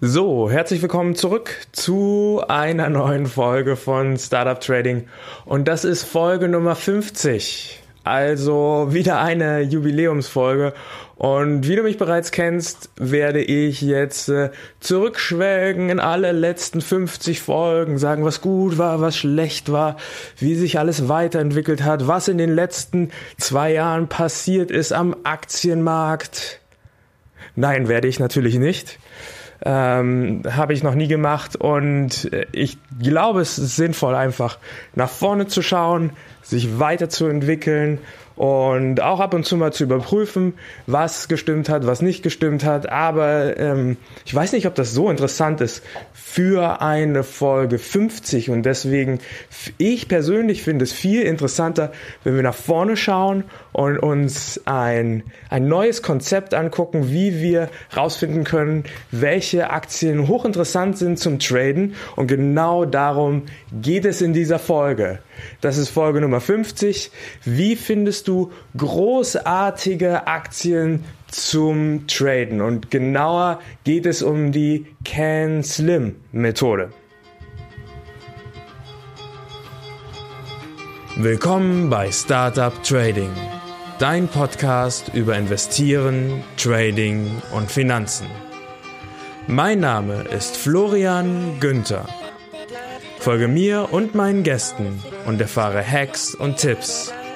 So, herzlich willkommen zurück zu einer neuen Folge von Startup Trading. Und das ist Folge Nummer 50. Also wieder eine Jubiläumsfolge. Und wie du mich bereits kennst, werde ich jetzt äh, zurückschwelgen in alle letzten 50 Folgen, sagen, was gut war, was schlecht war, wie sich alles weiterentwickelt hat, was in den letzten zwei Jahren passiert ist am Aktienmarkt. Nein, werde ich natürlich nicht. Ähm, Habe ich noch nie gemacht und äh, ich glaube, es ist sinnvoll, einfach nach vorne zu schauen, sich weiterzuentwickeln und auch ab und zu mal zu überprüfen, was gestimmt hat, was nicht gestimmt hat. Aber ähm, ich weiß nicht, ob das so interessant ist für eine Folge 50 und deswegen, ich persönlich finde es viel interessanter, wenn wir nach vorne schauen und uns ein, ein neues Konzept angucken, wie wir rausfinden können, welche Aktien hochinteressant sind zum Traden und genau darum geht es in dieser Folge. Das ist Folge Nummer 50. Wie findest du großartige Aktien zum Traden? Und genauer geht es um die Can Slim Methode. Willkommen bei Startup Trading, dein Podcast über Investieren, Trading und Finanzen. Mein Name ist Florian Günther. Folge mir und meinen Gästen und erfahre Hacks und Tipps,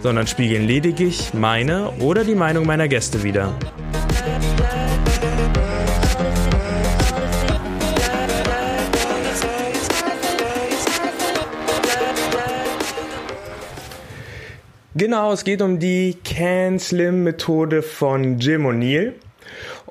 sondern spiegeln lediglich meine oder die Meinung meiner Gäste wider. Genau, es geht um die Can Slim Methode von Jim O'Neill.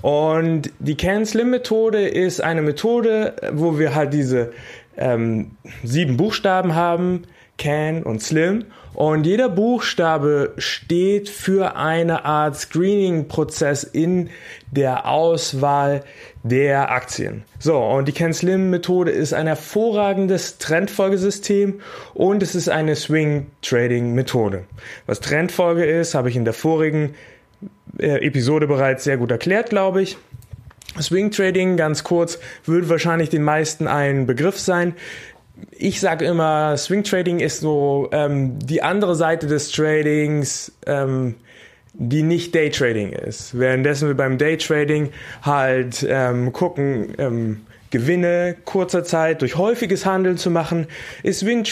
Und die Can Slim Methode ist eine Methode, wo wir halt diese ähm, sieben Buchstaben haben, Can und Slim. Und jeder Buchstabe steht für eine Art Screening-Prozess in der Auswahl der Aktien. So, und die Can Slim Methode ist ein hervorragendes Trendfolgesystem und es ist eine Swing Trading Methode. Was Trendfolge ist, habe ich in der vorigen äh, Episode bereits sehr gut erklärt, glaube ich. Swing Trading, ganz kurz, wird wahrscheinlich den meisten ein Begriff sein. Ich sage immer, Swing Trading ist so ähm, die andere Seite des Tradings, ähm, die nicht Day Trading ist. Währenddessen wir beim Day Trading halt ähm, gucken, ähm, Gewinne kurzer Zeit durch häufiges Handeln zu machen, ist Swing,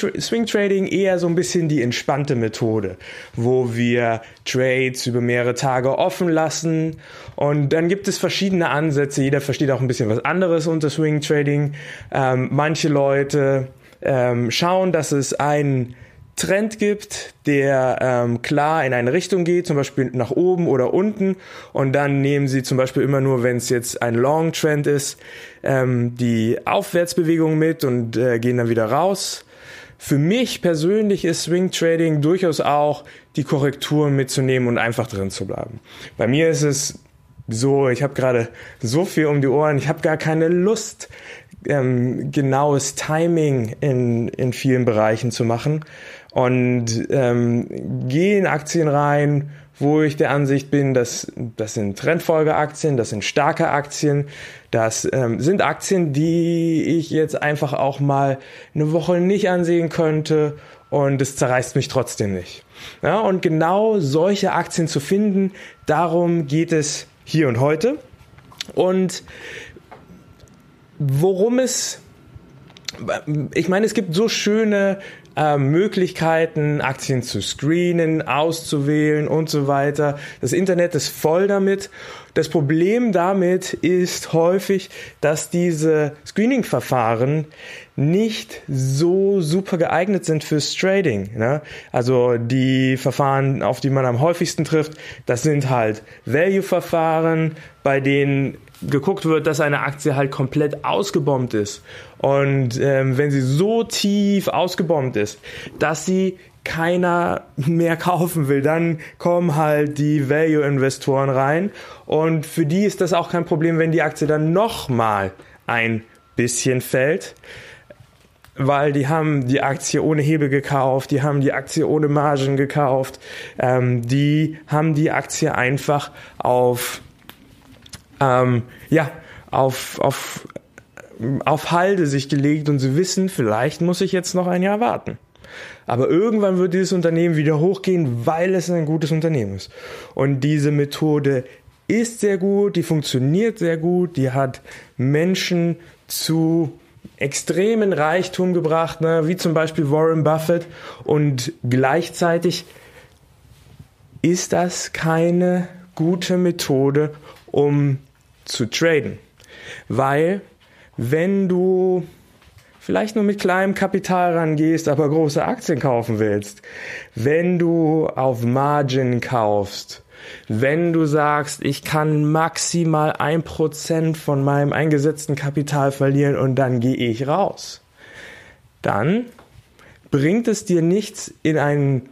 Trading eher so ein bisschen die entspannte Methode, wo wir Trades über mehrere Tage offen lassen und dann gibt es verschiedene Ansätze. Jeder versteht auch ein bisschen was anderes unter Swing Trading. Ähm, manche Leute ähm, schauen, dass es einen Trend gibt, der ähm, klar in eine Richtung geht, zum Beispiel nach oben oder unten. Und dann nehmen sie zum Beispiel immer nur, wenn es jetzt ein Long Trend ist, ähm, die Aufwärtsbewegung mit und äh, gehen dann wieder raus. Für mich persönlich ist Swing Trading durchaus auch die Korrekturen mitzunehmen und einfach drin zu bleiben. Bei mir ist es so, ich habe gerade so viel um die Ohren, ich habe gar keine Lust, ähm, genaues Timing in, in vielen Bereichen zu machen und ähm, gehe in Aktien rein, wo ich der Ansicht bin, dass das sind Trendfolgeaktien, das sind starke Aktien, das ähm, sind Aktien, die ich jetzt einfach auch mal eine Woche nicht ansehen könnte und es zerreißt mich trotzdem nicht. Ja, und genau solche Aktien zu finden, darum geht es hier und heute. Und worum es ich meine, es gibt so schöne äh, Möglichkeiten, Aktien zu screenen, auszuwählen und so weiter. Das Internet ist voll damit. Das Problem damit ist häufig, dass diese Screening-Verfahren nicht so super geeignet sind fürs Trading. Ne? Also die Verfahren, auf die man am häufigsten trifft, das sind halt Value-Verfahren, bei denen geguckt wird, dass eine Aktie halt komplett ausgebombt ist. Und ähm, wenn sie so tief ausgebombt ist, dass sie keiner mehr kaufen will, dann kommen halt die Value-Investoren rein. Und für die ist das auch kein Problem, wenn die Aktie dann nochmal ein bisschen fällt weil die haben die Aktie ohne Hebel gekauft, die haben die Aktie ohne Margen gekauft, ähm, die haben die Aktie einfach auf, ähm, ja, auf, auf, auf Halde sich gelegt und sie wissen, vielleicht muss ich jetzt noch ein Jahr warten. Aber irgendwann wird dieses Unternehmen wieder hochgehen, weil es ein gutes Unternehmen ist. Und diese Methode ist sehr gut, die funktioniert sehr gut, die hat Menschen zu extremen Reichtum gebracht, ne? wie zum Beispiel Warren Buffett. Und gleichzeitig ist das keine gute Methode, um zu traden. Weil wenn du vielleicht nur mit kleinem Kapital rangehst, aber große Aktien kaufen willst, wenn du auf Margin kaufst, wenn du sagst, ich kann maximal ein Prozent von meinem eingesetzten Kapital verlieren und dann gehe ich raus, dann bringt es dir nichts, in einen,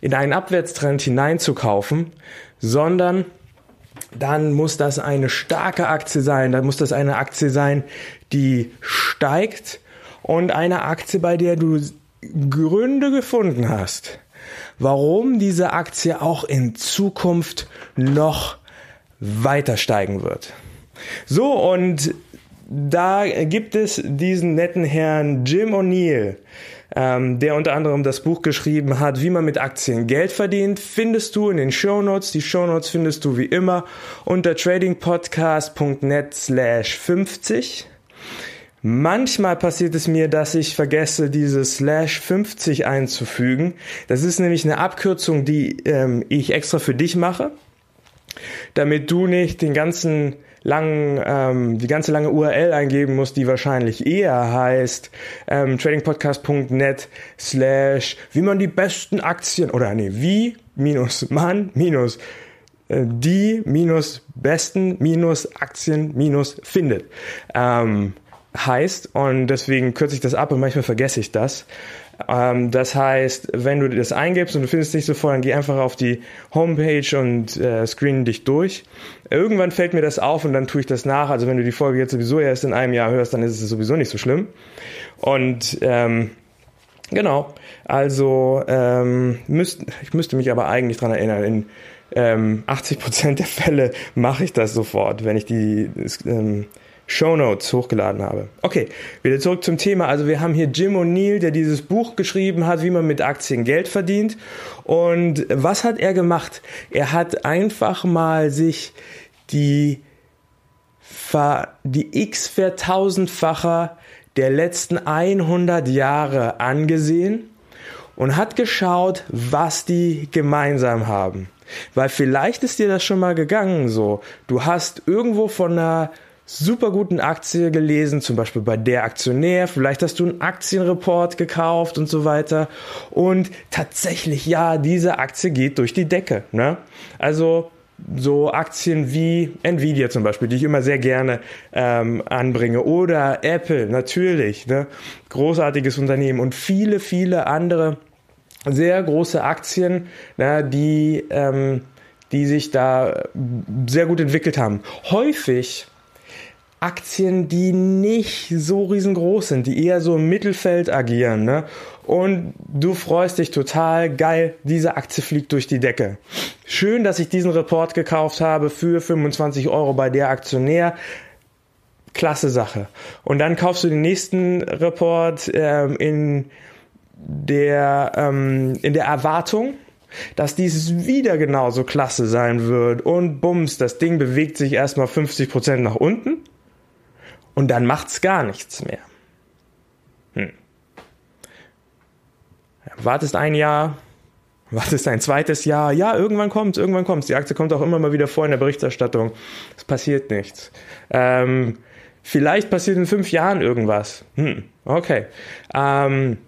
in einen Abwärtstrend hineinzukaufen, sondern dann muss das eine starke Aktie sein, dann muss das eine Aktie sein, die steigt und eine Aktie, bei der du Gründe gefunden hast, warum diese Aktie auch in Zukunft noch weiter steigen wird. So, und da gibt es diesen netten Herrn Jim O'Neill, ähm, der unter anderem das Buch geschrieben hat, wie man mit Aktien Geld verdient, findest du in den Show Notes. Die Show Notes findest du wie immer unter tradingpodcast.net slash 50. Manchmal passiert es mir, dass ich vergesse, diese Slash 50 einzufügen. Das ist nämlich eine Abkürzung, die ähm, ich extra für dich mache, damit du nicht den ganzen langen, ähm, die ganze lange URL eingeben musst, die wahrscheinlich eher heißt ähm, tradingpodcast.net slash wie man die besten Aktien oder nee, wie minus man minus äh, die minus besten minus Aktien minus findet. Ähm, heißt und deswegen kürze ich das ab und manchmal vergesse ich das. Ähm, das heißt, wenn du das eingibst und du findest es nicht sofort, dann geh einfach auf die Homepage und äh, screen dich durch. Irgendwann fällt mir das auf und dann tue ich das nach. Also wenn du die Folge jetzt sowieso erst in einem Jahr hörst, dann ist es sowieso nicht so schlimm. Und ähm, Genau, also ähm, müsst, ich müsste mich aber eigentlich dran erinnern, in ähm, 80% der Fälle mache ich das sofort, wenn ich die ähm, Show Notes hochgeladen habe. Okay, wieder zurück zum Thema. Also wir haben hier Jim O'Neill, der dieses Buch geschrieben hat, wie man mit Aktien Geld verdient. Und was hat er gemacht? Er hat einfach mal sich die, die x vertausendfacher der letzten 100 Jahre angesehen und hat geschaut, was die gemeinsam haben. Weil vielleicht ist dir das schon mal gegangen so. Du hast irgendwo von einer super guten Aktie gelesen, zum Beispiel bei der Aktionär, vielleicht hast du einen Aktienreport gekauft und so weiter. Und tatsächlich, ja, diese Aktie geht durch die Decke. Ne? Also so Aktien wie Nvidia zum Beispiel, die ich immer sehr gerne ähm, anbringe, oder Apple natürlich, ne? großartiges Unternehmen und viele, viele andere sehr große Aktien, ne, die, ähm, die sich da sehr gut entwickelt haben. Häufig Aktien, die nicht so riesengroß sind, die eher so im Mittelfeld agieren, ne? Und du freust dich total, geil, diese Aktie fliegt durch die Decke. Schön, dass ich diesen Report gekauft habe für 25 Euro bei der Aktionär. Klasse Sache. Und dann kaufst du den nächsten Report ähm, in der ähm, in der Erwartung, dass dieses wieder genauso klasse sein wird und bums, das Ding bewegt sich erstmal 50% nach unten und dann macht's gar nichts mehr. Hm. Wartest ein Jahr, wartest ein zweites Jahr, ja, irgendwann kommt's, irgendwann kommt's. Die Aktie kommt auch immer mal wieder vor in der Berichterstattung. Es passiert nichts. Ähm, vielleicht passiert in fünf Jahren irgendwas. Hm, okay. Ähm,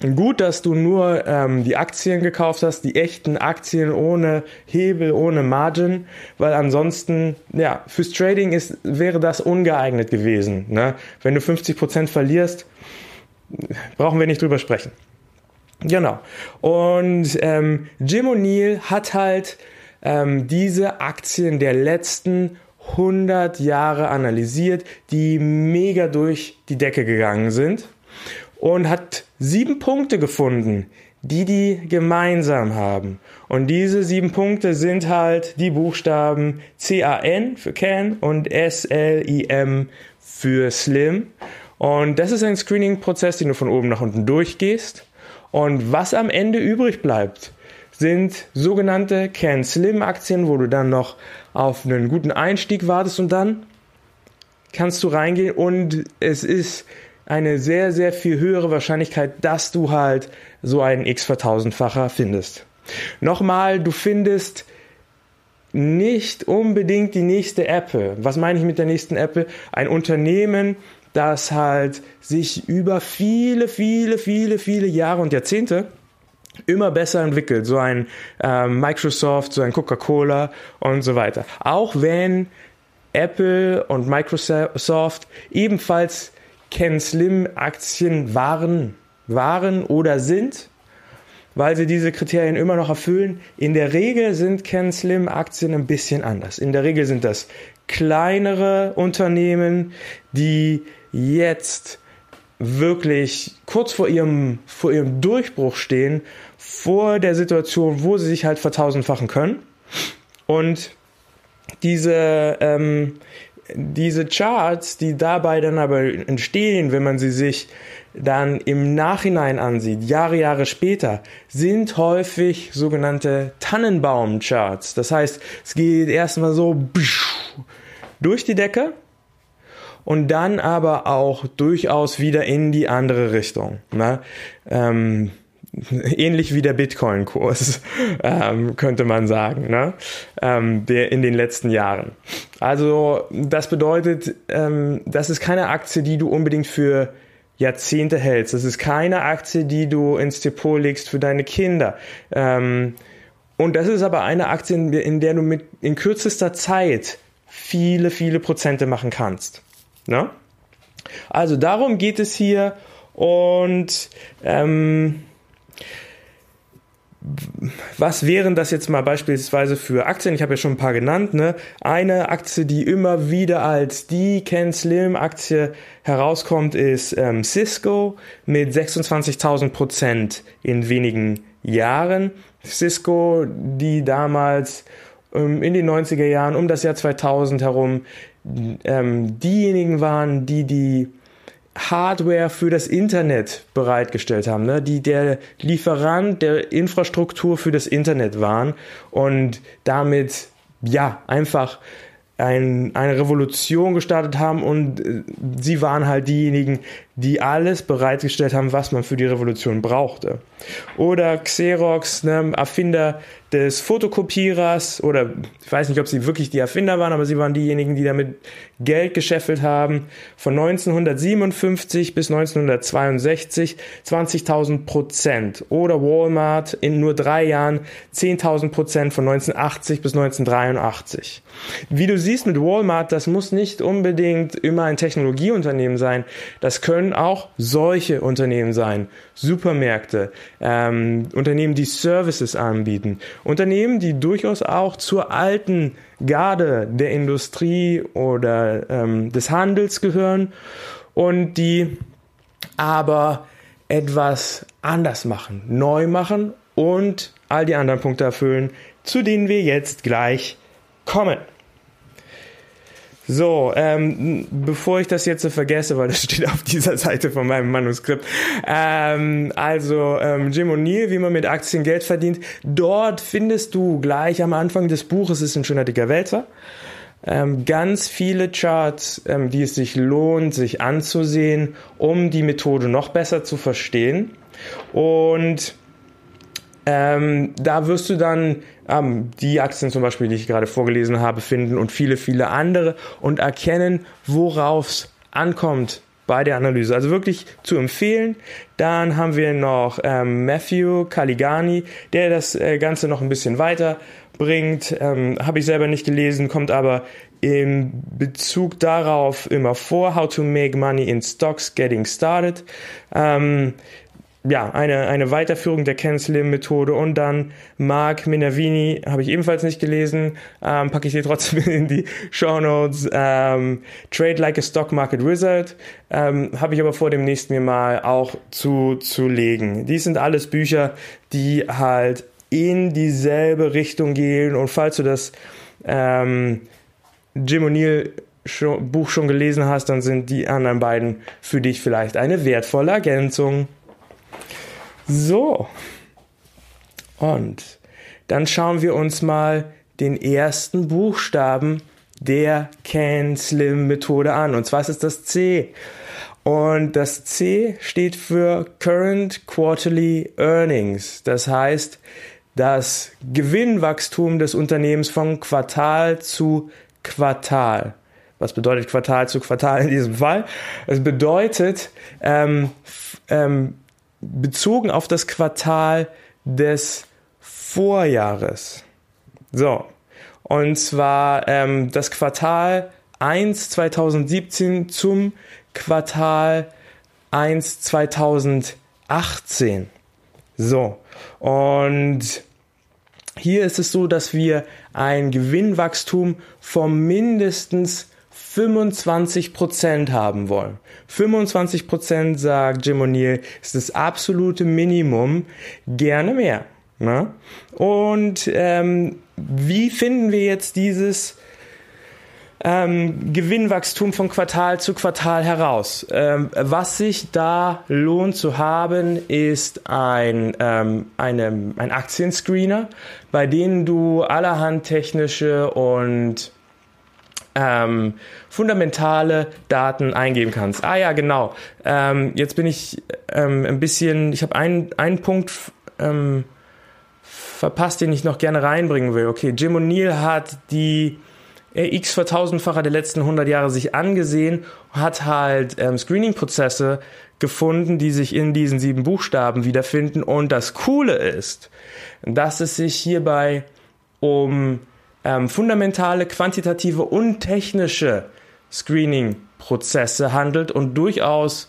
Gut, dass du nur ähm, die Aktien gekauft hast, die echten Aktien ohne Hebel, ohne Margin, weil ansonsten, ja, fürs Trading ist, wäre das ungeeignet gewesen. Ne? Wenn du 50% verlierst, brauchen wir nicht drüber sprechen. Genau. Und ähm, Jim O'Neill hat halt ähm, diese Aktien der letzten 100 Jahre analysiert, die mega durch die Decke gegangen sind und hat sieben Punkte gefunden, die die gemeinsam haben. Und diese sieben Punkte sind halt die Buchstaben C-A-N für Can und S-L-I-M für Slim. Und das ist ein Screening-Prozess, den du von oben nach unten durchgehst. Und was am Ende übrig bleibt, sind sogenannte Can Slim Aktien, wo du dann noch auf einen guten Einstieg wartest und dann kannst du reingehen und es ist eine sehr, sehr viel höhere Wahrscheinlichkeit, dass du halt so einen x-vertausendfacher findest. Nochmal, du findest nicht unbedingt die nächste Apple. Was meine ich mit der nächsten Apple? Ein Unternehmen, das halt sich über viele, viele, viele, viele Jahre und Jahrzehnte immer besser entwickelt. So ein äh, Microsoft, so ein Coca-Cola und so weiter. Auch wenn Apple und Microsoft ebenfalls Ken Slim Aktien waren, waren oder sind, weil sie diese Kriterien immer noch erfüllen. In der Regel sind Ken Slim Aktien ein bisschen anders. In der Regel sind das kleinere Unternehmen, die jetzt wirklich kurz vor ihrem, vor ihrem Durchbruch stehen, vor der Situation, wo sie sich halt vertausendfachen können. Und diese, ähm, diese Charts, die dabei dann aber entstehen, wenn man sie sich dann im Nachhinein ansieht, Jahre, Jahre später, sind häufig sogenannte Tannenbaum-Charts. Das heißt, es geht erstmal so durch die Decke und dann aber auch durchaus wieder in die andere Richtung. Ne? Ähm, ähnlich wie der Bitcoin-Kurs, ähm, könnte man sagen, ne? ähm, der in den letzten Jahren. Also das bedeutet, ähm, das ist keine Aktie, die du unbedingt für Jahrzehnte hältst. Das ist keine Aktie, die du ins Depot legst für deine Kinder. Ähm, und das ist aber eine Aktie, in der du mit in kürzester Zeit viele, viele Prozente machen kannst. Ne? Also darum geht es hier und ähm, was wären das jetzt mal beispielsweise für Aktien? Ich habe ja schon ein paar genannt. Ne? Eine Aktie, die immer wieder als die Ken Slim Aktie herauskommt, ist ähm, Cisco mit 26.000 Prozent in wenigen Jahren. Cisco, die damals ähm, in den 90er Jahren um das Jahr 2000 herum ähm, diejenigen waren, die die Hardware für das Internet bereitgestellt haben, ne? die der Lieferant der Infrastruktur für das Internet waren und damit ja einfach ein, eine Revolution gestartet haben und äh, sie waren halt diejenigen, die alles bereitgestellt haben, was man für die Revolution brauchte. Oder Xerox, ne, Erfinder des Fotokopierers oder ich weiß nicht, ob sie wirklich die Erfinder waren, aber sie waren diejenigen, die damit Geld gescheffelt haben. Von 1957 bis 1962 20.000 Prozent. Oder Walmart in nur drei Jahren 10.000 Prozent von 1980 bis 1983. Wie du siehst mit Walmart, das muss nicht unbedingt immer ein Technologieunternehmen sein. Das können auch solche Unternehmen sein. Supermärkte, ähm, Unternehmen, die Services anbieten, Unternehmen, die durchaus auch zur alten Garde der Industrie oder ähm, des Handels gehören und die aber etwas anders machen, neu machen und all die anderen Punkte erfüllen, zu denen wir jetzt gleich kommen. So, ähm, bevor ich das jetzt so vergesse, weil das steht auf dieser Seite von meinem Manuskript. Ähm, also ähm, Jim O'Neill, wie man mit Aktien Geld verdient. Dort findest du gleich am Anfang des Buches, ist ein schöner dicker Wälzer, ähm, ganz viele Charts, ähm, die es sich lohnt, sich anzusehen, um die Methode noch besser zu verstehen. Und ähm, da wirst du dann ähm, die Aktien zum Beispiel, die ich gerade vorgelesen habe, finden und viele, viele andere und erkennen, worauf es ankommt bei der Analyse. Also wirklich zu empfehlen. Dann haben wir noch ähm, Matthew Caligani, der das äh, Ganze noch ein bisschen weiter bringt. Ähm, Habe ich selber nicht gelesen, kommt aber im Bezug darauf immer vor. How to make money in stocks getting started. Ähm, ja, eine, eine Weiterführung der Ken Slim Methode und dann Mark Minervini, habe ich ebenfalls nicht gelesen, ähm, packe ich hier trotzdem in die Show Notes. Ähm, Trade Like a Stock Market Wizard ähm, habe ich aber vor dem nächsten mal auch zu, zu legen. Dies sind alles Bücher, die halt in dieselbe Richtung gehen und falls du das ähm, Jim O'Neill Buch schon gelesen hast, dann sind die anderen beiden für dich vielleicht eine wertvolle Ergänzung. So. Und dann schauen wir uns mal den ersten Buchstaben der Can-Slim-Methode an. Und zwar ist es das C. Und das C steht für Current Quarterly Earnings. Das heißt, das Gewinnwachstum des Unternehmens von Quartal zu Quartal. Was bedeutet Quartal zu Quartal in diesem Fall? Es bedeutet ähm, ähm, bezogen auf das Quartal des Vorjahres. So, und zwar ähm, das Quartal 1 2017 zum Quartal 1 2018. So, und hier ist es so, dass wir ein Gewinnwachstum von mindestens 25% haben wollen. 25% sagt Jim O'Neill ist das absolute Minimum. Gerne mehr. Ne? Und ähm, wie finden wir jetzt dieses ähm, Gewinnwachstum von Quartal zu Quartal heraus. Ähm, was sich da lohnt zu haben, ist ein, ähm, eine, ein Aktienscreener, bei denen du allerhand technische und ähm, fundamentale Daten eingeben kannst. Ah ja, genau. Ähm, jetzt bin ich ähm, ein bisschen, ich habe einen, einen Punkt ähm, verpasst, den ich noch gerne reinbringen will. Okay, Jim O'Neill hat die x vertausendfacher der letzten 100 Jahre sich angesehen, hat halt ähm, Screening-Prozesse gefunden, die sich in diesen sieben Buchstaben wiederfinden. Und das Coole ist, dass es sich hierbei um ähm, fundamentale, quantitative und technische Screening-Prozesse handelt und durchaus,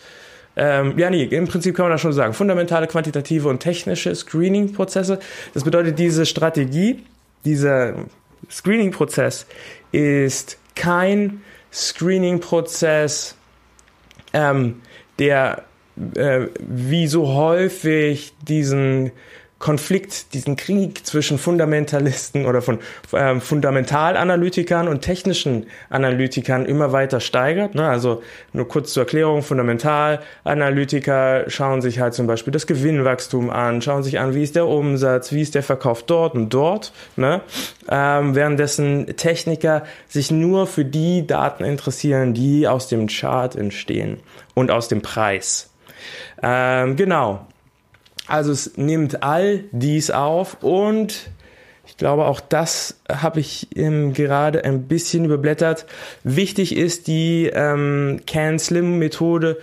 ähm, ja, nee, im Prinzip kann man das schon sagen, fundamentale, quantitative und technische Screening-Prozesse. Das bedeutet, diese Strategie, dieser Screening-Prozess ist kein Screening-Prozess, ähm, der äh, wie so häufig diesen Konflikt, diesen Krieg zwischen Fundamentalisten oder von ähm, Fundamentalanalytikern und technischen Analytikern immer weiter steigert. Ne? Also nur kurz zur Erklärung, Fundamentalanalytiker schauen sich halt zum Beispiel das Gewinnwachstum an, schauen sich an, wie ist der Umsatz, wie ist der Verkauf dort und dort, ne? ähm, währenddessen Techniker sich nur für die Daten interessieren, die aus dem Chart entstehen und aus dem Preis. Ähm, genau. Also es nimmt all dies auf und ich glaube, auch das habe ich ähm, gerade ein bisschen überblättert. Wichtig ist, die ähm, Can-Slim-Methode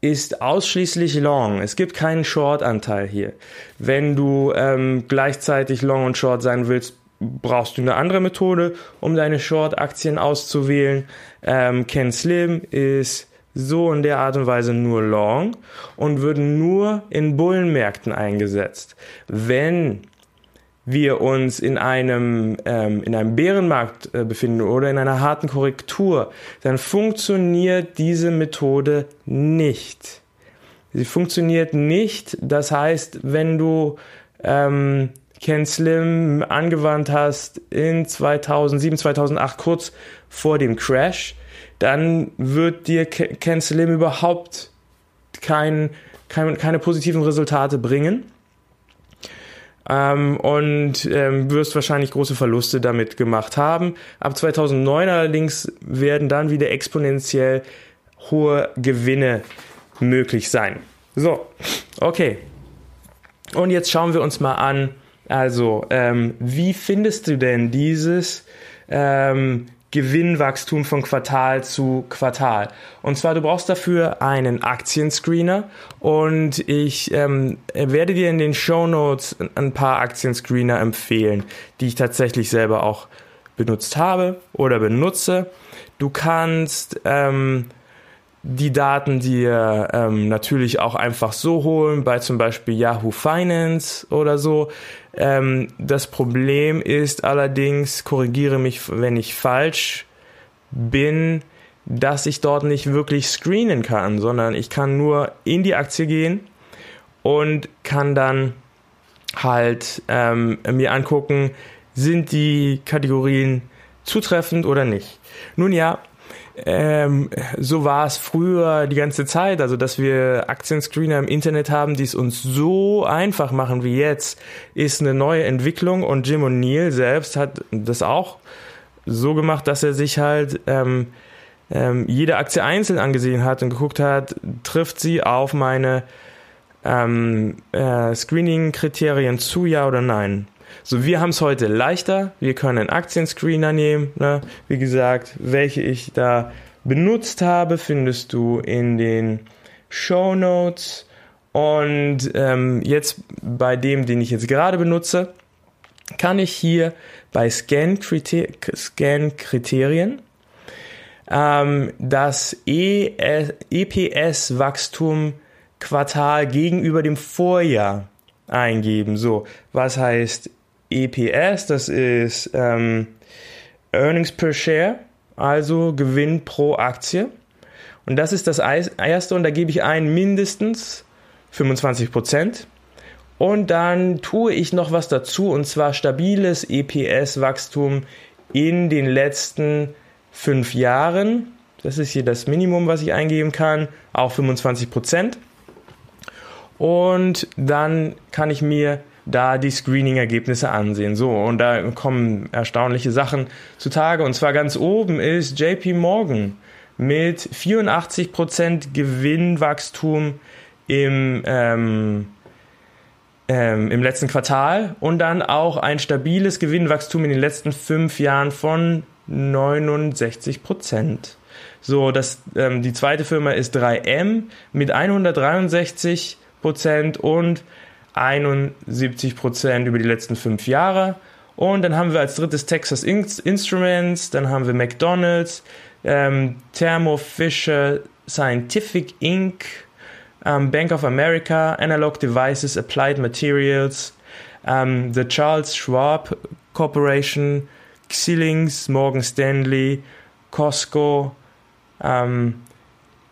ist ausschließlich Long. Es gibt keinen Short-Anteil hier. Wenn du ähm, gleichzeitig Long und Short sein willst, brauchst du eine andere Methode, um deine Short-Aktien auszuwählen. Ähm, Can Slim ist so in der Art und Weise nur long und würden nur in Bullenmärkten eingesetzt. Wenn wir uns in einem, ähm, in einem Bärenmarkt äh, befinden oder in einer harten Korrektur, dann funktioniert diese Methode nicht. Sie funktioniert nicht. Das heißt, wenn du ähm, Ken Slim angewandt hast in 2007, 2008, kurz vor dem Crash, dann wird dir Ken Slim überhaupt kein, kein, keine positiven Resultate bringen. Ähm, und ähm, wirst wahrscheinlich große Verluste damit gemacht haben. Ab 2009 allerdings werden dann wieder exponentiell hohe Gewinne möglich sein. So, okay. Und jetzt schauen wir uns mal an, also ähm, wie findest du denn dieses ähm, Gewinnwachstum von Quartal zu Quartal. Und zwar, du brauchst dafür einen Aktienscreener und ich ähm, werde dir in den Show Notes ein paar Aktienscreener empfehlen, die ich tatsächlich selber auch benutzt habe oder benutze. Du kannst ähm, die Daten dir ähm, natürlich auch einfach so holen, bei zum Beispiel Yahoo Finance oder so. Ähm, das Problem ist allerdings, korrigiere mich, wenn ich falsch bin, dass ich dort nicht wirklich screenen kann, sondern ich kann nur in die Aktie gehen und kann dann halt ähm, mir angucken, sind die Kategorien zutreffend oder nicht. Nun ja, ähm, so war es früher die ganze Zeit, also dass wir Aktienscreener im Internet haben, die es uns so einfach machen wie jetzt, ist eine neue Entwicklung und Jim O'Neill selbst hat das auch so gemacht, dass er sich halt ähm, ähm, jede Aktie einzeln angesehen hat und geguckt hat, trifft sie auf meine ähm, äh, Screening-Kriterien zu, ja oder nein. So, wir haben es heute leichter. Wir können einen Aktienscreener nehmen. Ne? Wie gesagt, welche ich da benutzt habe, findest du in den Show Notes. Und ähm, jetzt bei dem, den ich jetzt gerade benutze, kann ich hier bei Scan-Kriterien ähm, das EPS-Wachstum Quartal gegenüber dem Vorjahr eingeben. So, was heißt EPS, das ist ähm, Earnings per Share, also Gewinn pro Aktie. Und das ist das erste und da gebe ich ein mindestens 25 Prozent. Und dann tue ich noch was dazu und zwar stabiles EPS-Wachstum in den letzten fünf Jahren. Das ist hier das Minimum, was ich eingeben kann, auch 25 Prozent. Und dann kann ich mir da die Screening-Ergebnisse ansehen. So, und da kommen erstaunliche Sachen zutage. Und zwar ganz oben ist JP Morgan mit 84% Gewinnwachstum im, ähm, ähm, im letzten Quartal und dann auch ein stabiles Gewinnwachstum in den letzten fünf Jahren von 69% So, das, ähm, die zweite Firma ist 3M mit 163% und 71 Prozent über die letzten fünf Jahre. Und dann haben wir als drittes Texas Instruments, dann haben wir McDonald's, ähm, Thermo Fisher Scientific Inc., ähm, Bank of America, Analog Devices, Applied Materials, ähm, The Charles Schwab Corporation, Xilinx, Morgan Stanley, Costco, ähm,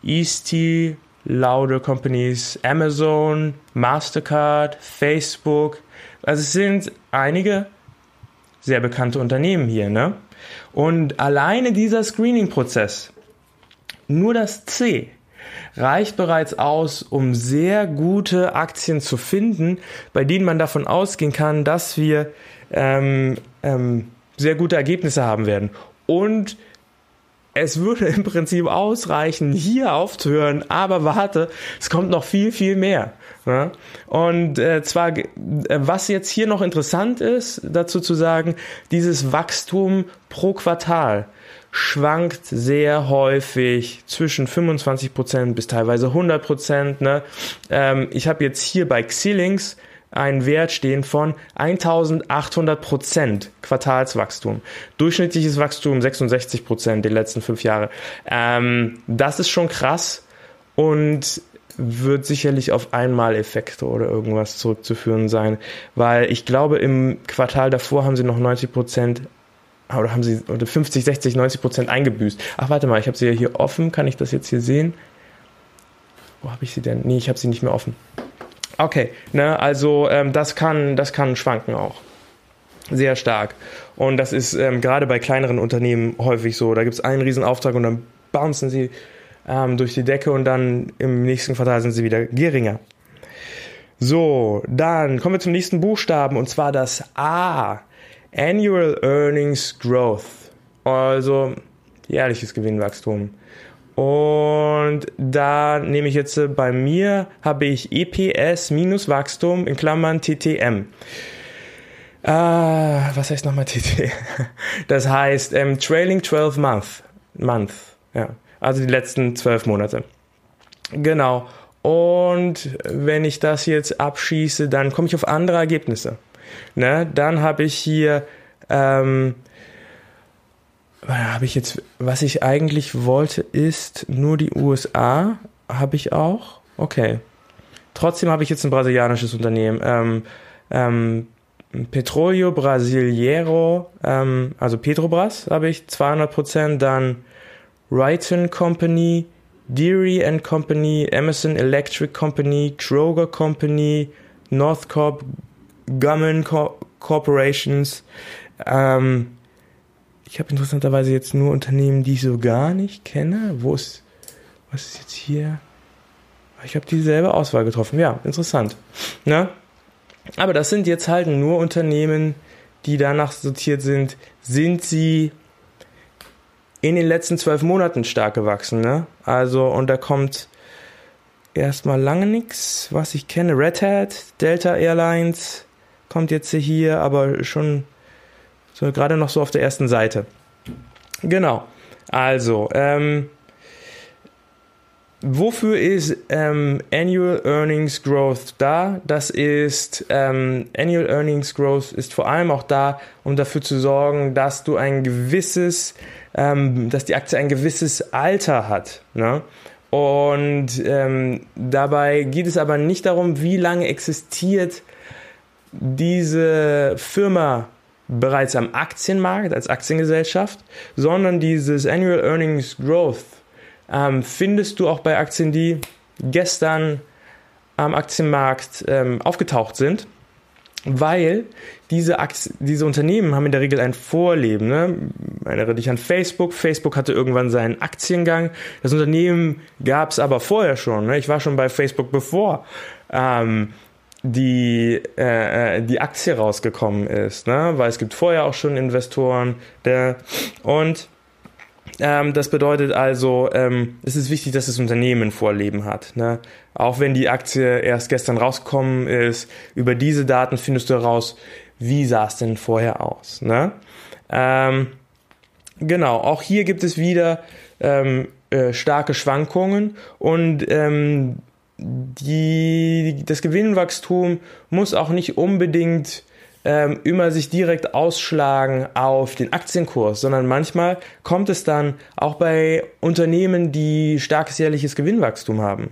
Easty, lauter Companies, Amazon, Mastercard, Facebook. Also es sind einige sehr bekannte Unternehmen hier, ne? Und alleine dieser Screening-Prozess, nur das C, reicht bereits aus, um sehr gute Aktien zu finden, bei denen man davon ausgehen kann, dass wir ähm, ähm, sehr gute Ergebnisse haben werden. Und es würde im Prinzip ausreichen, hier aufzuhören, aber warte, es kommt noch viel, viel mehr. Ja? Und äh, zwar, äh, was jetzt hier noch interessant ist, dazu zu sagen, dieses Wachstum pro Quartal schwankt sehr häufig zwischen 25% bis teilweise 100%. Ne? Ähm, ich habe jetzt hier bei Xilinx einen Wert stehen von 1800 Prozent Quartalswachstum. Durchschnittliches Wachstum 66 Prozent die letzten fünf Jahre. Ähm, das ist schon krass und wird sicherlich auf Einmaleffekte oder irgendwas zurückzuführen sein, weil ich glaube, im Quartal davor haben sie noch 90 Prozent oder haben sie oder 50, 60, 90 Prozent eingebüßt. Ach, warte mal, ich habe sie ja hier offen. Kann ich das jetzt hier sehen? Wo habe ich sie denn? Nee, ich habe sie nicht mehr offen. Okay, ne, also ähm, das kann, das kann schwanken auch. Sehr stark. Und das ist ähm, gerade bei kleineren Unternehmen häufig so. Da gibt es einen Riesenauftrag und dann bouncen sie ähm, durch die Decke und dann im nächsten Quartal sind sie wieder geringer. So, dann kommen wir zum nächsten Buchstaben und zwar das A. Annual Earnings Growth. Also jährliches Gewinnwachstum. Und da nehme ich jetzt äh, bei mir, habe ich EPS minus Wachstum in Klammern TTM. Äh, was heißt nochmal TT? Das heißt ähm, Trailing 12 Month. Month, ja. Also die letzten zwölf Monate. Genau. Und wenn ich das jetzt abschieße, dann komme ich auf andere Ergebnisse. Ne? Dann habe ich hier, ähm, habe ich jetzt, was ich eigentlich wollte, ist nur die USA. Habe ich auch. Okay. Trotzdem habe ich jetzt ein brasilianisches Unternehmen. Ähm, ähm, Petróleo Brasileiro, ähm, also Petrobras habe ich 200% dann Wrighton Company, Deary and Company, Emerson Electric Company, Kroger Company, Northcorp, Gumman Co Corporations. Ähm, ich habe interessanterweise jetzt nur Unternehmen, die ich so gar nicht kenne. Wo ist, was ist jetzt hier? Ich habe dieselbe Auswahl getroffen. Ja, interessant. Ne? Aber das sind jetzt halt nur Unternehmen, die danach sortiert sind, sind sie in den letzten zwölf Monaten stark gewachsen. Ne? Also, und da kommt erstmal lange nichts, was ich kenne. Red Hat, Delta Airlines kommt jetzt hier, aber schon so gerade noch so auf der ersten Seite. Genau. Also, ähm, Wofür ist ähm, Annual Earnings Growth da? Das ist ähm, Annual Earnings Growth ist vor allem auch da, um dafür zu sorgen, dass du ein gewisses, ähm, dass die Aktie ein gewisses Alter hat. Ne? Und ähm, dabei geht es aber nicht darum, wie lange existiert diese Firma bereits am Aktienmarkt als Aktiengesellschaft, sondern dieses Annual Earnings Growth ähm, findest du auch bei Aktien, die gestern am Aktienmarkt ähm, aufgetaucht sind, weil diese, Aktien, diese Unternehmen haben in der Regel ein Vorleben. Ne? Erinnere dich an Facebook. Facebook hatte irgendwann seinen Aktiengang. Das Unternehmen gab es aber vorher schon. Ne? Ich war schon bei Facebook, bevor ähm, die, äh, äh die Aktie rausgekommen ist. Ne? Weil es gibt vorher auch schon Investoren. Der, und ähm, das bedeutet also, ähm, es ist wichtig, dass das Unternehmen Vorleben hat. Ne? Auch wenn die Aktie erst gestern rausgekommen ist, über diese Daten findest du heraus, wie sah es denn vorher aus. Ne? Ähm, genau, auch hier gibt es wieder ähm, äh, starke Schwankungen und ähm, die, das Gewinnwachstum muss auch nicht unbedingt ähm, immer sich direkt ausschlagen auf den Aktienkurs, sondern manchmal kommt es dann auch bei Unternehmen, die starkes jährliches Gewinnwachstum haben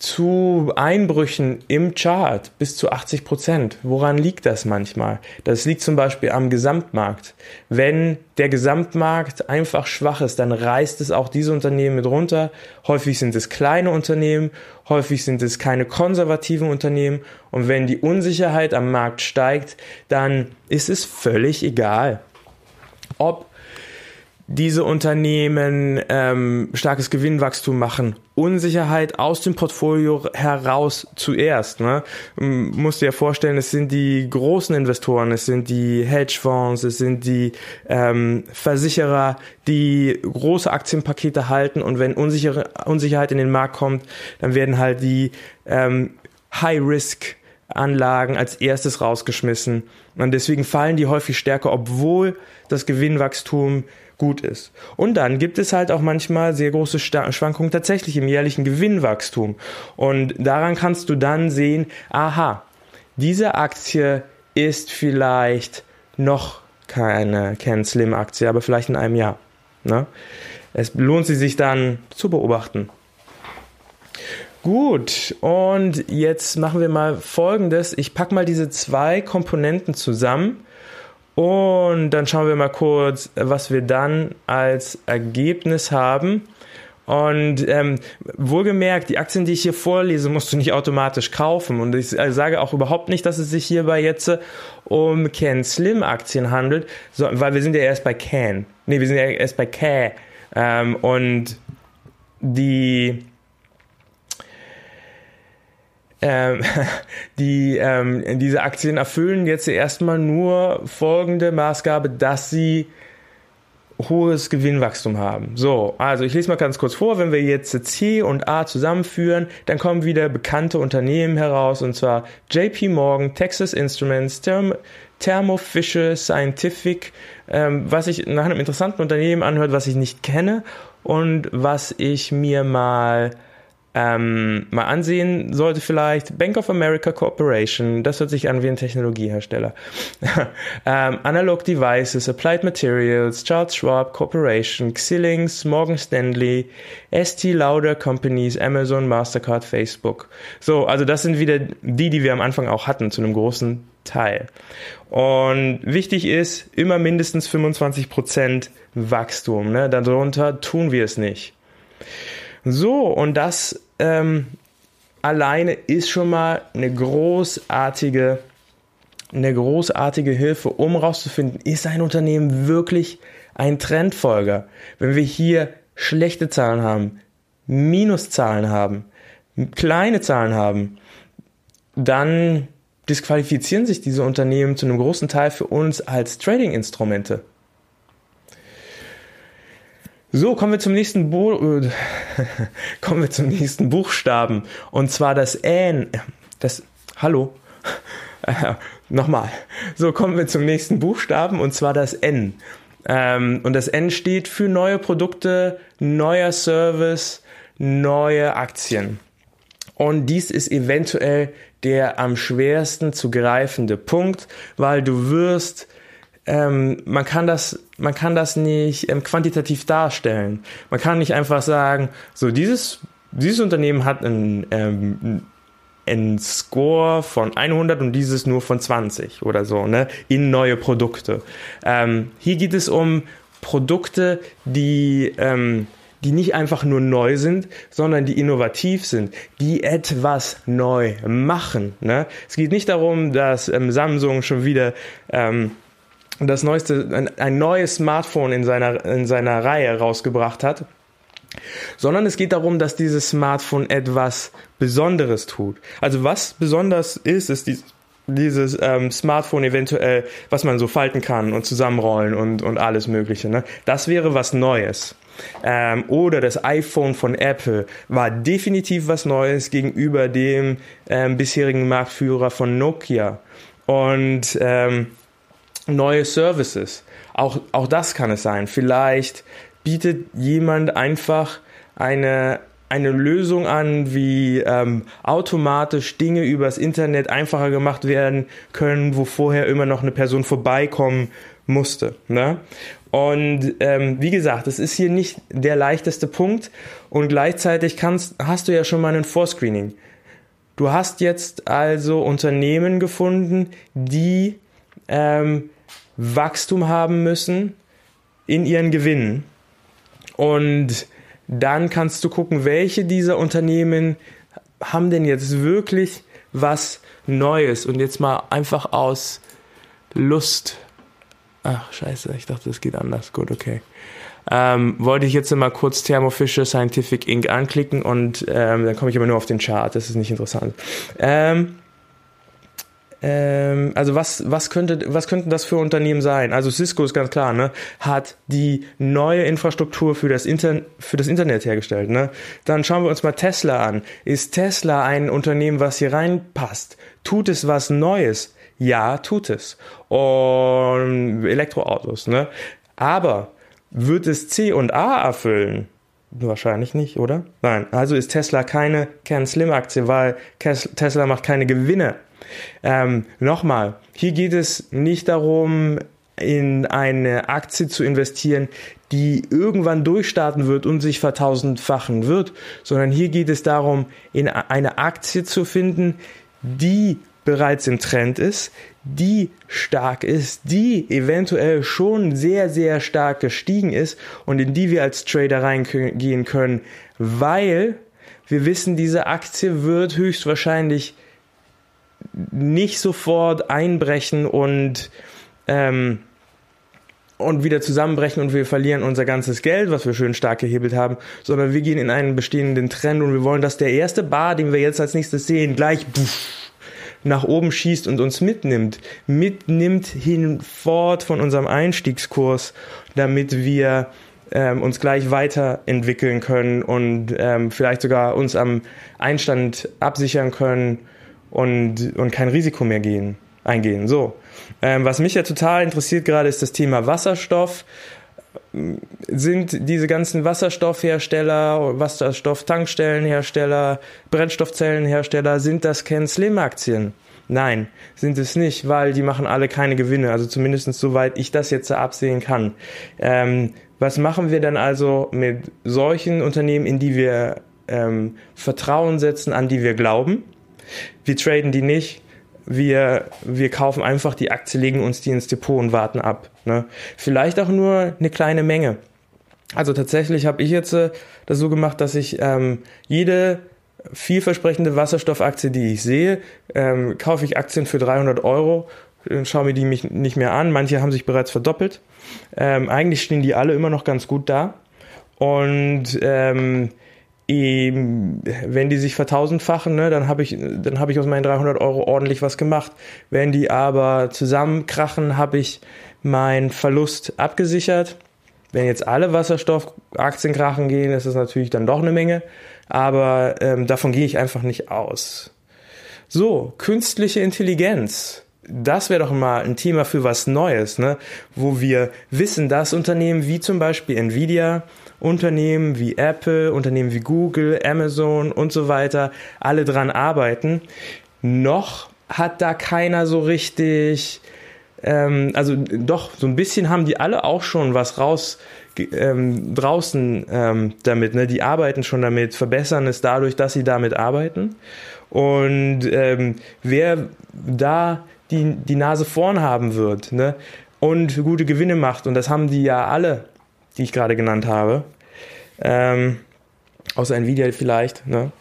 zu Einbrüchen im Chart bis zu 80 Prozent. Woran liegt das manchmal? Das liegt zum Beispiel am Gesamtmarkt. Wenn der Gesamtmarkt einfach schwach ist, dann reißt es auch diese Unternehmen mit runter. Häufig sind es kleine Unternehmen, häufig sind es keine konservativen Unternehmen. Und wenn die Unsicherheit am Markt steigt, dann ist es völlig egal, ob diese Unternehmen ähm, starkes Gewinnwachstum machen. Unsicherheit aus dem Portfolio heraus zuerst. Ne? Musst dir ja vorstellen, es sind die großen Investoren, es sind die Hedgefonds, es sind die ähm, Versicherer, die große Aktienpakete halten und wenn unsichere, Unsicherheit in den Markt kommt, dann werden halt die ähm, High-Risk Anlagen als erstes rausgeschmissen. Und deswegen fallen die häufig stärker, obwohl das Gewinnwachstum gut ist. Und dann gibt es halt auch manchmal sehr große Schwankungen tatsächlich im jährlichen Gewinnwachstum. Und daran kannst du dann sehen, aha, diese Aktie ist vielleicht noch keine Ken Slim Aktie, aber vielleicht in einem Jahr. Ne? Es lohnt sich dann zu beobachten. Gut, und jetzt machen wir mal Folgendes. Ich packe mal diese zwei Komponenten zusammen und dann schauen wir mal kurz, was wir dann als Ergebnis haben. Und ähm, wohlgemerkt, die Aktien, die ich hier vorlese, musst du nicht automatisch kaufen. Und ich sage auch überhaupt nicht, dass es sich hierbei jetzt um Can Slim Aktien handelt, so, weil wir sind ja erst bei Can. Nee, wir sind ja erst bei K. Ähm, und die ähm, die, ähm, diese Aktien erfüllen jetzt erstmal nur folgende Maßgabe, dass sie hohes Gewinnwachstum haben. So, also ich lese mal ganz kurz vor, wenn wir jetzt C und A zusammenführen, dann kommen wieder bekannte Unternehmen heraus, und zwar JP Morgan, Texas Instruments, Therm Thermo Fisher Scientific, ähm, was sich nach einem interessanten Unternehmen anhört, was ich nicht kenne und was ich mir mal ähm, mal ansehen sollte vielleicht Bank of America Corporation, das hört sich an wie ein Technologiehersteller. ähm, Analog Devices, Applied Materials, Charles Schwab Corporation, Xilinx, Morgan Stanley, ST Lauder Companies, Amazon, Mastercard, Facebook. So, also das sind wieder die, die wir am Anfang auch hatten, zu einem großen Teil. Und wichtig ist, immer mindestens 25% Wachstum. Ne? Darunter tun wir es nicht. So, und das ähm, alleine ist schon mal eine großartige, eine großartige Hilfe, um rauszufinden, ist ein Unternehmen wirklich ein Trendfolger? Wenn wir hier schlechte Zahlen haben, Minuszahlen haben, kleine Zahlen haben, dann disqualifizieren sich diese Unternehmen zu einem großen Teil für uns als Trading-Instrumente. So, kommen wir zum nächsten Bu kommen wir zum nächsten Buchstaben und zwar das N. Das Hallo. Äh, nochmal. So, kommen wir zum nächsten Buchstaben und zwar das N. Ähm, und das N steht für neue Produkte, neuer Service, neue Aktien. Und dies ist eventuell der am schwersten zu greifende Punkt, weil du wirst ähm, man kann das, man kann das nicht ähm, quantitativ darstellen. Man kann nicht einfach sagen, so dieses, dieses Unternehmen hat einen, ähm, einen Score von 100 und dieses nur von 20 oder so, ne, in neue Produkte. Ähm, hier geht es um Produkte, die, ähm, die nicht einfach nur neu sind, sondern die innovativ sind, die etwas neu machen. Ne? Es geht nicht darum, dass ähm, Samsung schon wieder ähm, das neueste, ein, ein neues Smartphone in seiner, in seiner Reihe rausgebracht hat, sondern es geht darum, dass dieses Smartphone etwas Besonderes tut. Also was besonders ist, ist dies, dieses ähm, Smartphone eventuell, was man so falten kann und zusammenrollen und, und alles Mögliche. Ne? Das wäre was Neues. Ähm, oder das iPhone von Apple war definitiv was Neues gegenüber dem ähm, bisherigen Marktführer von Nokia. Und ähm, neue Services. Auch, auch das kann es sein. Vielleicht bietet jemand einfach eine, eine Lösung an, wie ähm, automatisch Dinge übers Internet einfacher gemacht werden können, wo vorher immer noch eine Person vorbeikommen musste. Ne? Und ähm, wie gesagt, es ist hier nicht der leichteste Punkt und gleichzeitig kannst, hast du ja schon mal ein Vorscreening. Du hast jetzt also Unternehmen gefunden, die ähm, Wachstum haben müssen in ihren Gewinnen. Und dann kannst du gucken, welche dieser Unternehmen haben denn jetzt wirklich was Neues und jetzt mal einfach aus Lust. Ach, scheiße, ich dachte, das geht anders. Gut, okay. Ähm, wollte ich jetzt mal kurz Thermo Fisher Scientific Inc. anklicken und ähm, dann komme ich aber nur auf den Chart, das ist nicht interessant. Ähm, ähm, also was, was könnte, was könnten das für Unternehmen sein? Also Cisco ist ganz klar, ne, hat die neue Infrastruktur für das, Inter für das Internet hergestellt, ne. Dann schauen wir uns mal Tesla an. Ist Tesla ein Unternehmen, was hier reinpasst? Tut es was Neues? Ja, tut es. Und Elektroautos, ne. Aber wird es C und A erfüllen? Wahrscheinlich nicht, oder? Nein. Also ist Tesla keine Kern Slim Aktie, weil Tesla macht keine Gewinne. Ähm, Nochmal, hier geht es nicht darum, in eine Aktie zu investieren, die irgendwann durchstarten wird und sich vertausendfachen wird, sondern hier geht es darum, in eine Aktie zu finden, die bereits im Trend ist, die stark ist, die eventuell schon sehr, sehr stark gestiegen ist und in die wir als Trader reingehen können, weil wir wissen, diese Aktie wird höchstwahrscheinlich nicht sofort einbrechen und ähm, und wieder zusammenbrechen und wir verlieren unser ganzes Geld, was wir schön stark gehebelt haben, sondern wir gehen in einen bestehenden Trend und wir wollen, dass der erste Bar, den wir jetzt als nächstes sehen, gleich puff, nach oben schießt und uns mitnimmt, mitnimmt hinfort von unserem Einstiegskurs, damit wir ähm, uns gleich weiterentwickeln können und ähm, vielleicht sogar uns am Einstand absichern können und, und kein Risiko mehr gehen, eingehen. So. Ähm, was mich ja total interessiert gerade ist das Thema Wasserstoff. Sind diese ganzen Wasserstoffhersteller, Wasserstofftankstellenhersteller, Brennstoffzellenhersteller, sind das Ken Slim Aktien? Nein, sind es nicht, weil die machen alle keine Gewinne, also zumindest soweit ich das jetzt absehen kann. Ähm, was machen wir dann also mit solchen Unternehmen, in die wir ähm, Vertrauen setzen, an die wir glauben? Wir traden die nicht. Wir, wir kaufen einfach die Aktie, legen uns die ins Depot und warten ab. Ne? Vielleicht auch nur eine kleine Menge. Also tatsächlich habe ich jetzt äh, das so gemacht, dass ich ähm, jede vielversprechende Wasserstoffaktie, die ich sehe, ähm, kaufe ich Aktien für 300 Euro schaue mir die mich nicht mehr an. Manche haben sich bereits verdoppelt. Ähm, eigentlich stehen die alle immer noch ganz gut da. Und ähm, wenn die sich vertausendfachen, ne, dann habe ich, dann habe ich aus meinen 300 Euro ordentlich was gemacht. Wenn die aber zusammenkrachen, habe ich meinen Verlust abgesichert. Wenn jetzt alle Wasserstoffaktien krachen gehen, ist das natürlich dann doch eine Menge. Aber ähm, davon gehe ich einfach nicht aus. So, künstliche Intelligenz das wäre doch mal ein Thema für was Neues, ne? wo wir wissen, dass Unternehmen wie zum Beispiel Nvidia, Unternehmen wie Apple, Unternehmen wie Google, Amazon und so weiter alle dran arbeiten. Noch hat da keiner so richtig, ähm, also doch, so ein bisschen haben die alle auch schon was raus ähm, draußen ähm, damit, ne? Die arbeiten schon damit, verbessern es dadurch, dass sie damit arbeiten. Und ähm, wer da die, die Nase vorn haben wird ne? und gute Gewinne macht. Und das haben die ja alle, die ich gerade genannt habe. Ähm, außer Nvidia vielleicht. Ne?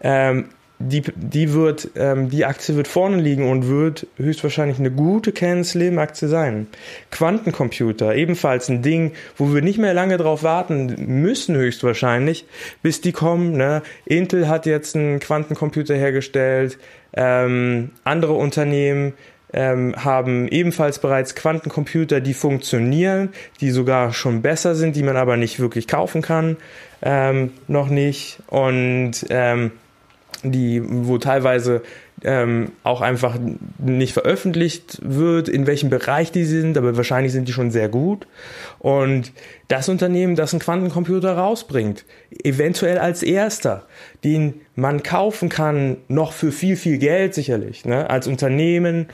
Ähm, die, die wird, ähm, die Aktie wird vorne liegen und wird höchstwahrscheinlich eine gute Canon Slim Aktie sein. Quantencomputer, ebenfalls ein Ding, wo wir nicht mehr lange drauf warten müssen höchstwahrscheinlich, bis die kommen. Ne? Intel hat jetzt einen Quantencomputer hergestellt, ähm, andere Unternehmen ähm, haben ebenfalls bereits Quantencomputer, die funktionieren, die sogar schon besser sind, die man aber nicht wirklich kaufen kann, ähm, noch nicht. Und ähm, die, wo teilweise ähm, auch einfach nicht veröffentlicht wird, in welchem Bereich die sind, aber wahrscheinlich sind die schon sehr gut. Und das Unternehmen, das einen Quantencomputer rausbringt, eventuell als erster, den man kaufen kann, noch für viel, viel Geld sicherlich, ne, als Unternehmen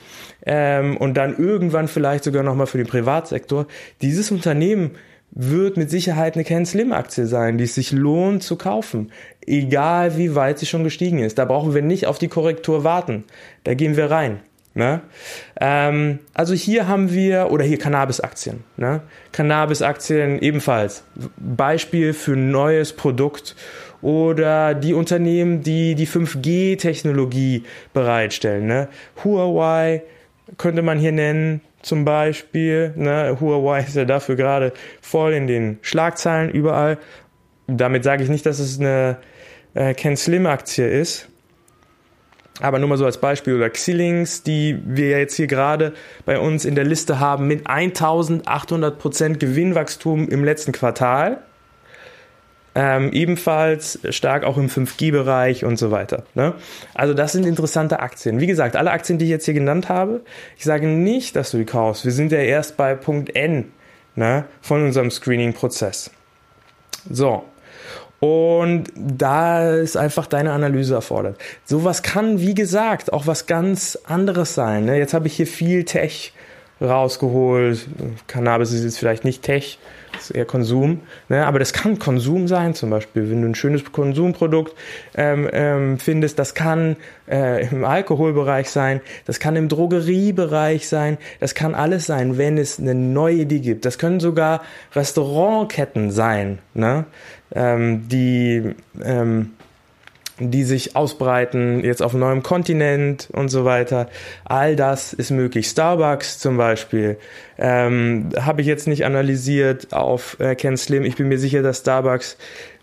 ähm, und dann irgendwann vielleicht sogar nochmal für den Privatsektor, dieses Unternehmen wird mit Sicherheit eine Ken Slim Aktie sein, die es sich lohnt zu kaufen. Egal wie weit sie schon gestiegen ist. Da brauchen wir nicht auf die Korrektur warten. Da gehen wir rein. Ne? Ähm, also hier haben wir, oder hier Cannabis-Aktien. Ne? Cannabis-Aktien ebenfalls. Beispiel für neues Produkt. Oder die Unternehmen, die die 5G-Technologie bereitstellen. Ne? Huawei könnte man hier nennen zum Beispiel. Ne? Huawei ist ja dafür gerade voll in den Schlagzeilen überall. Damit sage ich nicht, dass es eine äh, Ken Slim Aktie ist. Aber nur mal so als Beispiel oder Xilinx, die wir jetzt hier gerade bei uns in der Liste haben mit 1800% Gewinnwachstum im letzten Quartal. Ähm, ebenfalls stark auch im 5G-Bereich und so weiter. Ne? Also das sind interessante Aktien. Wie gesagt, alle Aktien, die ich jetzt hier genannt habe, ich sage nicht, dass du die kaufst. Wir sind ja erst bei Punkt N ne, von unserem Screening-Prozess. So. Und da ist einfach deine Analyse erfordert. Sowas kann, wie gesagt, auch was ganz anderes sein. Ne? Jetzt habe ich hier viel Tech rausgeholt. Cannabis ist jetzt vielleicht nicht Tech, ist eher Konsum. Ne? Aber das kann Konsum sein, zum Beispiel, wenn du ein schönes Konsumprodukt ähm, ähm, findest. Das kann äh, im Alkoholbereich sein, das kann im Drogeriebereich sein, das kann alles sein, wenn es eine neue Idee gibt. Das können sogar Restaurantketten sein, ne? ähm, die ähm, die sich ausbreiten, jetzt auf neuen Kontinent und so weiter. All das ist möglich. Starbucks zum Beispiel ähm, habe ich jetzt nicht analysiert auf äh, Ken Slim. Ich bin mir sicher, dass Starbucks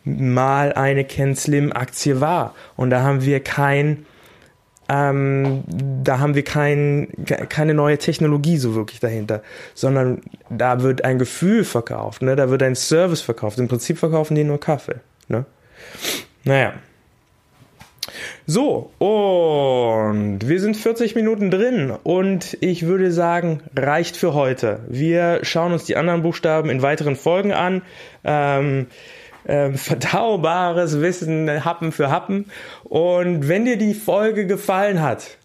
mal eine Ken Slim Aktie war und da haben wir kein ähm, da haben wir kein, keine neue Technologie so wirklich dahinter, sondern da wird ein Gefühl verkauft, ne? da wird ein Service verkauft. Im Prinzip verkaufen die nur Kaffee. Ne? Naja. So, und wir sind 40 Minuten drin und ich würde sagen, reicht für heute. Wir schauen uns die anderen Buchstaben in weiteren Folgen an. Ähm, ähm, verdaubares Wissen, Happen für Happen. Und wenn dir die Folge gefallen hat,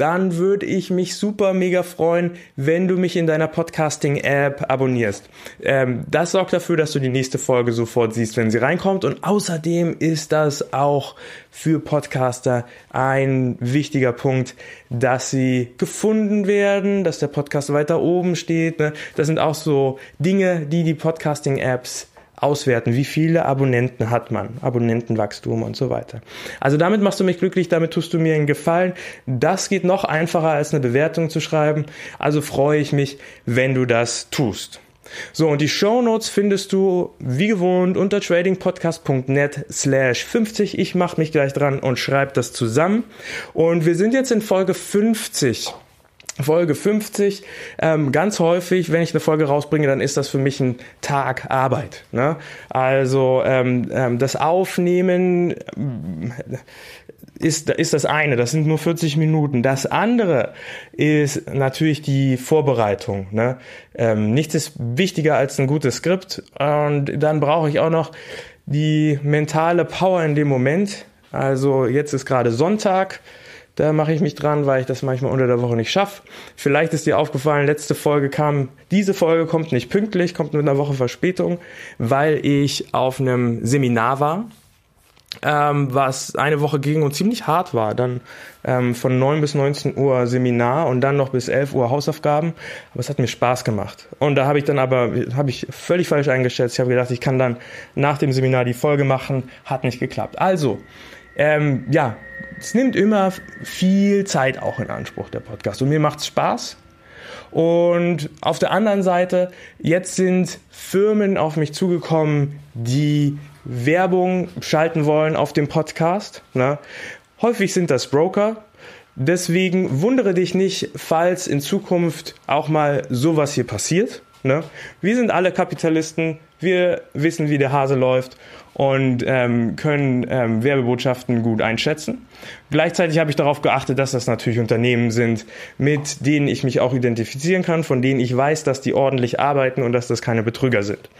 dann würde ich mich super mega freuen, wenn du mich in deiner Podcasting-App abonnierst. Ähm, das sorgt dafür, dass du die nächste Folge sofort siehst, wenn sie reinkommt. Und außerdem ist das auch für Podcaster ein wichtiger Punkt, dass sie gefunden werden, dass der Podcast weiter oben steht. Ne? Das sind auch so Dinge, die die Podcasting-Apps auswerten, wie viele Abonnenten hat man, Abonnentenwachstum und so weiter. Also damit machst du mich glücklich, damit tust du mir einen Gefallen. Das geht noch einfacher als eine Bewertung zu schreiben. Also freue ich mich, wenn du das tust. So, und die Show Notes findest du wie gewohnt unter tradingpodcast.net slash 50. Ich mache mich gleich dran und schreibe das zusammen. Und wir sind jetzt in Folge 50. Folge 50. Ähm, ganz häufig, wenn ich eine Folge rausbringe, dann ist das für mich ein Tag Arbeit. Ne? Also ähm, ähm, das Aufnehmen äh, ist, ist das eine, das sind nur 40 Minuten. Das andere ist natürlich die Vorbereitung. Ne? Ähm, nichts ist wichtiger als ein gutes Skript. Und dann brauche ich auch noch die mentale Power in dem Moment. Also jetzt ist gerade Sonntag. Da mache ich mich dran, weil ich das manchmal unter der Woche nicht schaffe. Vielleicht ist dir aufgefallen, letzte Folge kam, diese Folge kommt nicht pünktlich, kommt mit einer Woche Verspätung, weil ich auf einem Seminar war, ähm, was eine Woche ging und ziemlich hart war. Dann ähm, von 9 bis 19 Uhr Seminar und dann noch bis 11 Uhr Hausaufgaben. Aber es hat mir Spaß gemacht. Und da habe ich dann aber, habe ich völlig falsch eingeschätzt. Ich habe gedacht, ich kann dann nach dem Seminar die Folge machen. Hat nicht geklappt. Also, ähm, ja, es nimmt immer viel Zeit auch in Anspruch, der Podcast. Und mir macht es Spaß. Und auf der anderen Seite, jetzt sind Firmen auf mich zugekommen, die Werbung schalten wollen auf dem Podcast. Ne? Häufig sind das Broker. Deswegen wundere dich nicht, falls in Zukunft auch mal sowas hier passiert. Ne? Wir sind alle Kapitalisten, wir wissen, wie der Hase läuft und ähm, können ähm, Werbebotschaften gut einschätzen. Gleichzeitig habe ich darauf geachtet, dass das natürlich Unternehmen sind, mit denen ich mich auch identifizieren kann, von denen ich weiß, dass die ordentlich arbeiten und dass das keine Betrüger sind.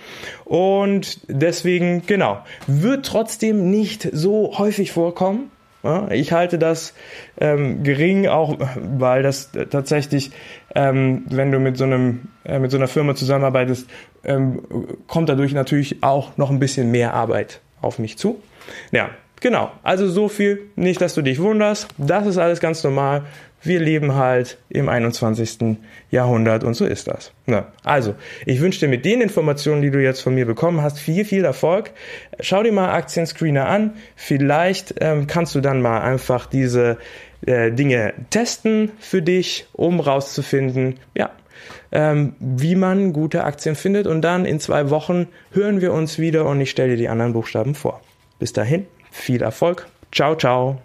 Und deswegen, genau, wird trotzdem nicht so häufig vorkommen. Ich halte das ähm, gering, auch weil das tatsächlich, ähm, wenn du mit so einem äh, mit so einer Firma zusammenarbeitest, ähm, kommt dadurch natürlich auch noch ein bisschen mehr Arbeit auf mich zu. Ja, genau. Also so viel, nicht, dass du dich wunderst. Das ist alles ganz normal wir leben halt im 21. Jahrhundert und so ist das. Na, also, ich wünsche dir mit den Informationen, die du jetzt von mir bekommen hast, viel, viel Erfolg. Schau dir mal Aktienscreener an. Vielleicht ähm, kannst du dann mal einfach diese äh, Dinge testen für dich, um rauszufinden, ja, ähm, wie man gute Aktien findet. Und dann in zwei Wochen hören wir uns wieder und ich stelle dir die anderen Buchstaben vor. Bis dahin, viel Erfolg. Ciao, ciao.